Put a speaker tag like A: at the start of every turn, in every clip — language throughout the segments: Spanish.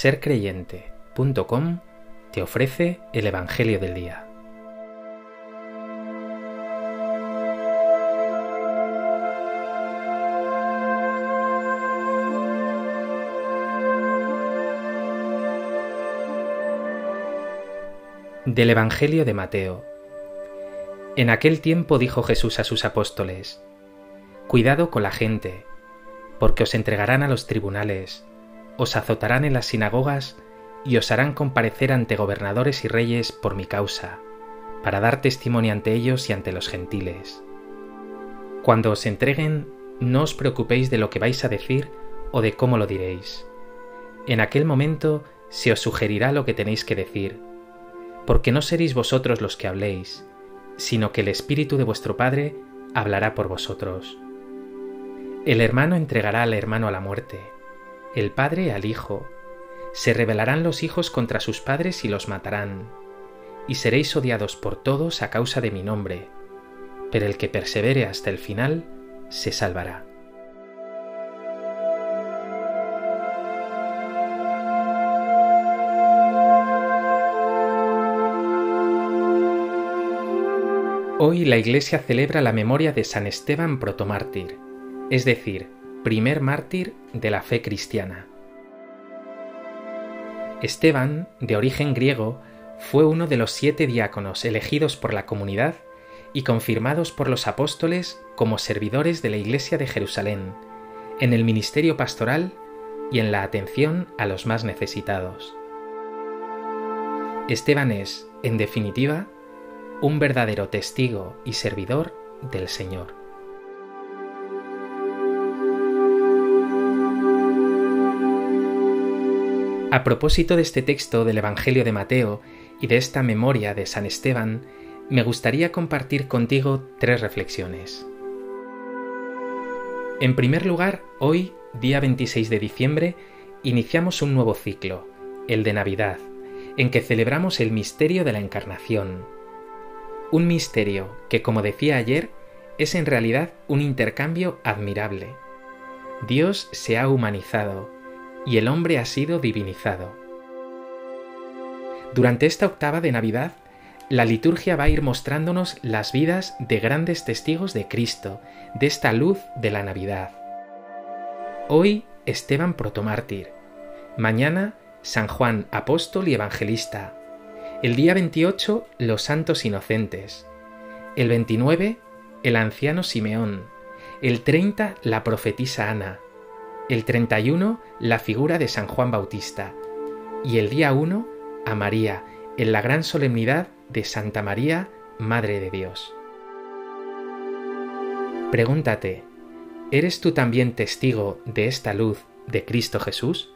A: sercreyente.com te ofrece el Evangelio del Día. Del Evangelio de Mateo. En aquel tiempo dijo Jesús a sus apóstoles, Cuidado con la gente, porque os entregarán a los tribunales, os azotarán en las sinagogas y os harán comparecer ante gobernadores y reyes por mi causa, para dar testimonio ante ellos y ante los gentiles. Cuando os entreguen, no os preocupéis de lo que vais a decir o de cómo lo diréis. En aquel momento se os sugerirá lo que tenéis que decir, porque no seréis vosotros los que habléis, sino que el Espíritu de vuestro Padre hablará por vosotros. El hermano entregará al hermano a la muerte, el padre al hijo. Se rebelarán los hijos contra sus padres y los matarán. Y seréis odiados por todos a causa de mi nombre, pero el que persevere hasta el final se salvará. Hoy la Iglesia celebra la memoria de San Esteban protomártir es decir, primer mártir de la fe cristiana. Esteban, de origen griego, fue uno de los siete diáconos elegidos por la comunidad y confirmados por los apóstoles como servidores de la Iglesia de Jerusalén, en el ministerio pastoral y en la atención a los más necesitados. Esteban es, en definitiva, un verdadero testigo y servidor del Señor. A propósito de este texto del Evangelio de Mateo y de esta memoria de San Esteban, me gustaría compartir contigo tres reflexiones. En primer lugar, hoy, día 26 de diciembre, iniciamos un nuevo ciclo, el de Navidad, en que celebramos el misterio de la Encarnación. Un misterio que, como decía ayer, es en realidad un intercambio admirable. Dios se ha humanizado, y el hombre ha sido divinizado. Durante esta octava de Navidad, la liturgia va a ir mostrándonos las vidas de grandes testigos de Cristo, de esta luz de la Navidad. Hoy Esteban protomártir, mañana San Juan apóstol y evangelista, el día 28 los santos inocentes, el 29 el anciano Simeón, el 30 la profetisa Ana, el 31 la figura de San Juan Bautista y el día 1 a María en la gran solemnidad de Santa María, Madre de Dios. Pregúntate, ¿eres tú también testigo de esta luz de Cristo Jesús?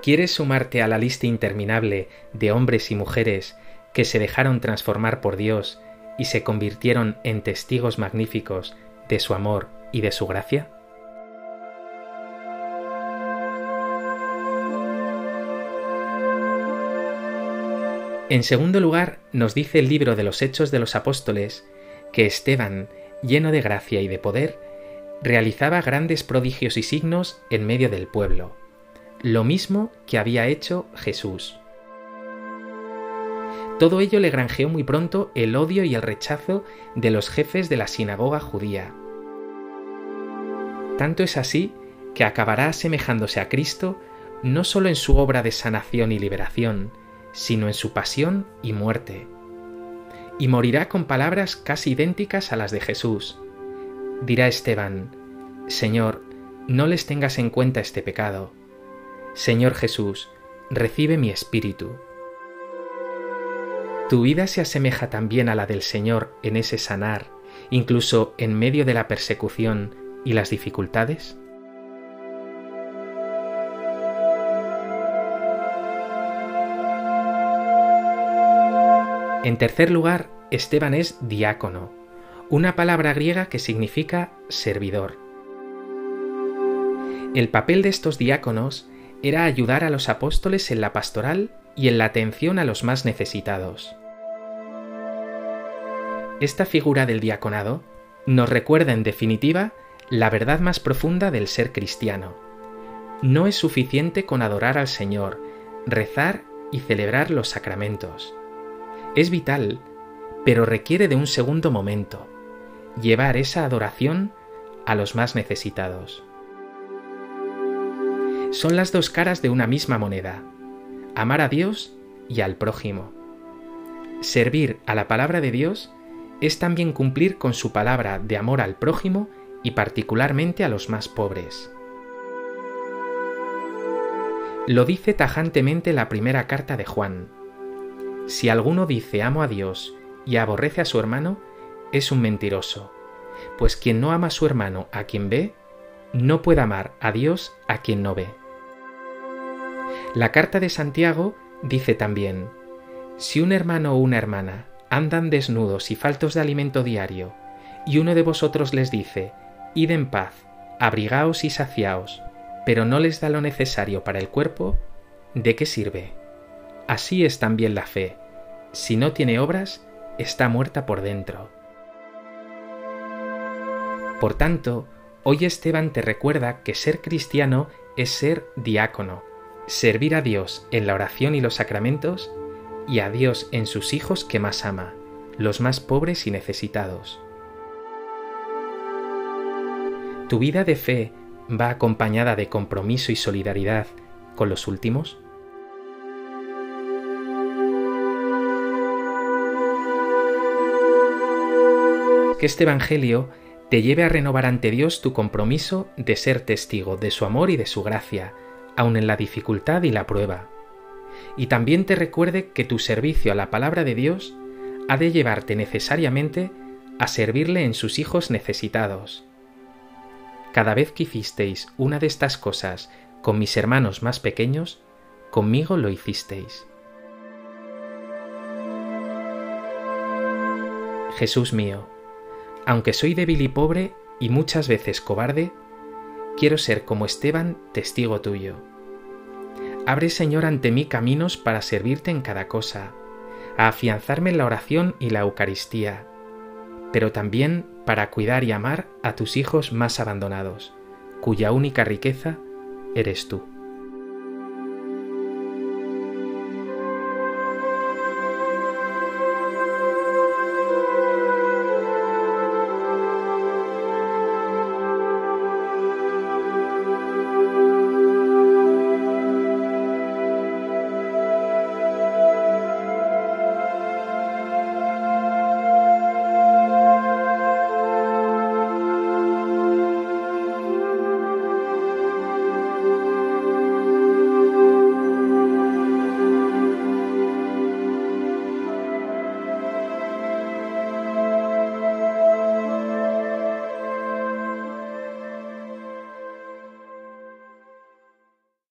A: ¿Quieres sumarte a la lista interminable de hombres y mujeres que se dejaron transformar por Dios y se convirtieron en testigos magníficos de su amor y de su gracia? En segundo lugar, nos dice el libro de los Hechos de los Apóstoles que Esteban, lleno de gracia y de poder, realizaba grandes prodigios y signos en medio del pueblo, lo mismo que había hecho Jesús. Todo ello le granjeó muy pronto el odio y el rechazo de los jefes de la sinagoga judía. Tanto es así que acabará asemejándose a Cristo no solo en su obra de sanación y liberación, sino en su pasión y muerte. Y morirá con palabras casi idénticas a las de Jesús. Dirá Esteban, Señor, no les tengas en cuenta este pecado. Señor Jesús, recibe mi espíritu. ¿Tu vida se asemeja también a la del Señor en ese sanar, incluso en medio de la persecución y las dificultades? En tercer lugar, Esteban es diácono, una palabra griega que significa servidor. El papel de estos diáconos era ayudar a los apóstoles en la pastoral y en la atención a los más necesitados. Esta figura del diaconado nos recuerda en definitiva la verdad más profunda del ser cristiano. No es suficiente con adorar al Señor, rezar y celebrar los sacramentos. Es vital, pero requiere de un segundo momento, llevar esa adoración a los más necesitados. Son las dos caras de una misma moneda, amar a Dios y al prójimo. Servir a la palabra de Dios es también cumplir con su palabra de amor al prójimo y particularmente a los más pobres. Lo dice tajantemente la primera carta de Juan. Si alguno dice amo a Dios y aborrece a su hermano, es un mentiroso, pues quien no ama a su hermano a quien ve, no puede amar a Dios a quien no ve. La carta de Santiago dice también, si un hermano o una hermana andan desnudos y faltos de alimento diario, y uno de vosotros les dice, Id en paz, abrigaos y saciaos, pero no les da lo necesario para el cuerpo, ¿de qué sirve? Así es también la fe. Si no tiene obras, está muerta por dentro. Por tanto, hoy Esteban te recuerda que ser cristiano es ser diácono, servir a Dios en la oración y los sacramentos y a Dios en sus hijos que más ama, los más pobres y necesitados. ¿Tu vida de fe va acompañada de compromiso y solidaridad con los últimos? Que este Evangelio te lleve a renovar ante Dios tu compromiso de ser testigo de su amor y de su gracia, aun en la dificultad y la prueba y también te recuerde que tu servicio a la palabra de Dios ha de llevarte necesariamente a servirle en sus hijos necesitados. Cada vez que hicisteis una de estas cosas con mis hermanos más pequeños, conmigo lo hicisteis. Jesús mío, aunque soy débil y pobre y muchas veces cobarde, quiero ser como Esteban testigo tuyo Abre, Señor, ante mí caminos para servirte en cada cosa, a afianzarme en la oración y la Eucaristía, pero también para cuidar y amar a tus hijos más abandonados, cuya única riqueza eres tú.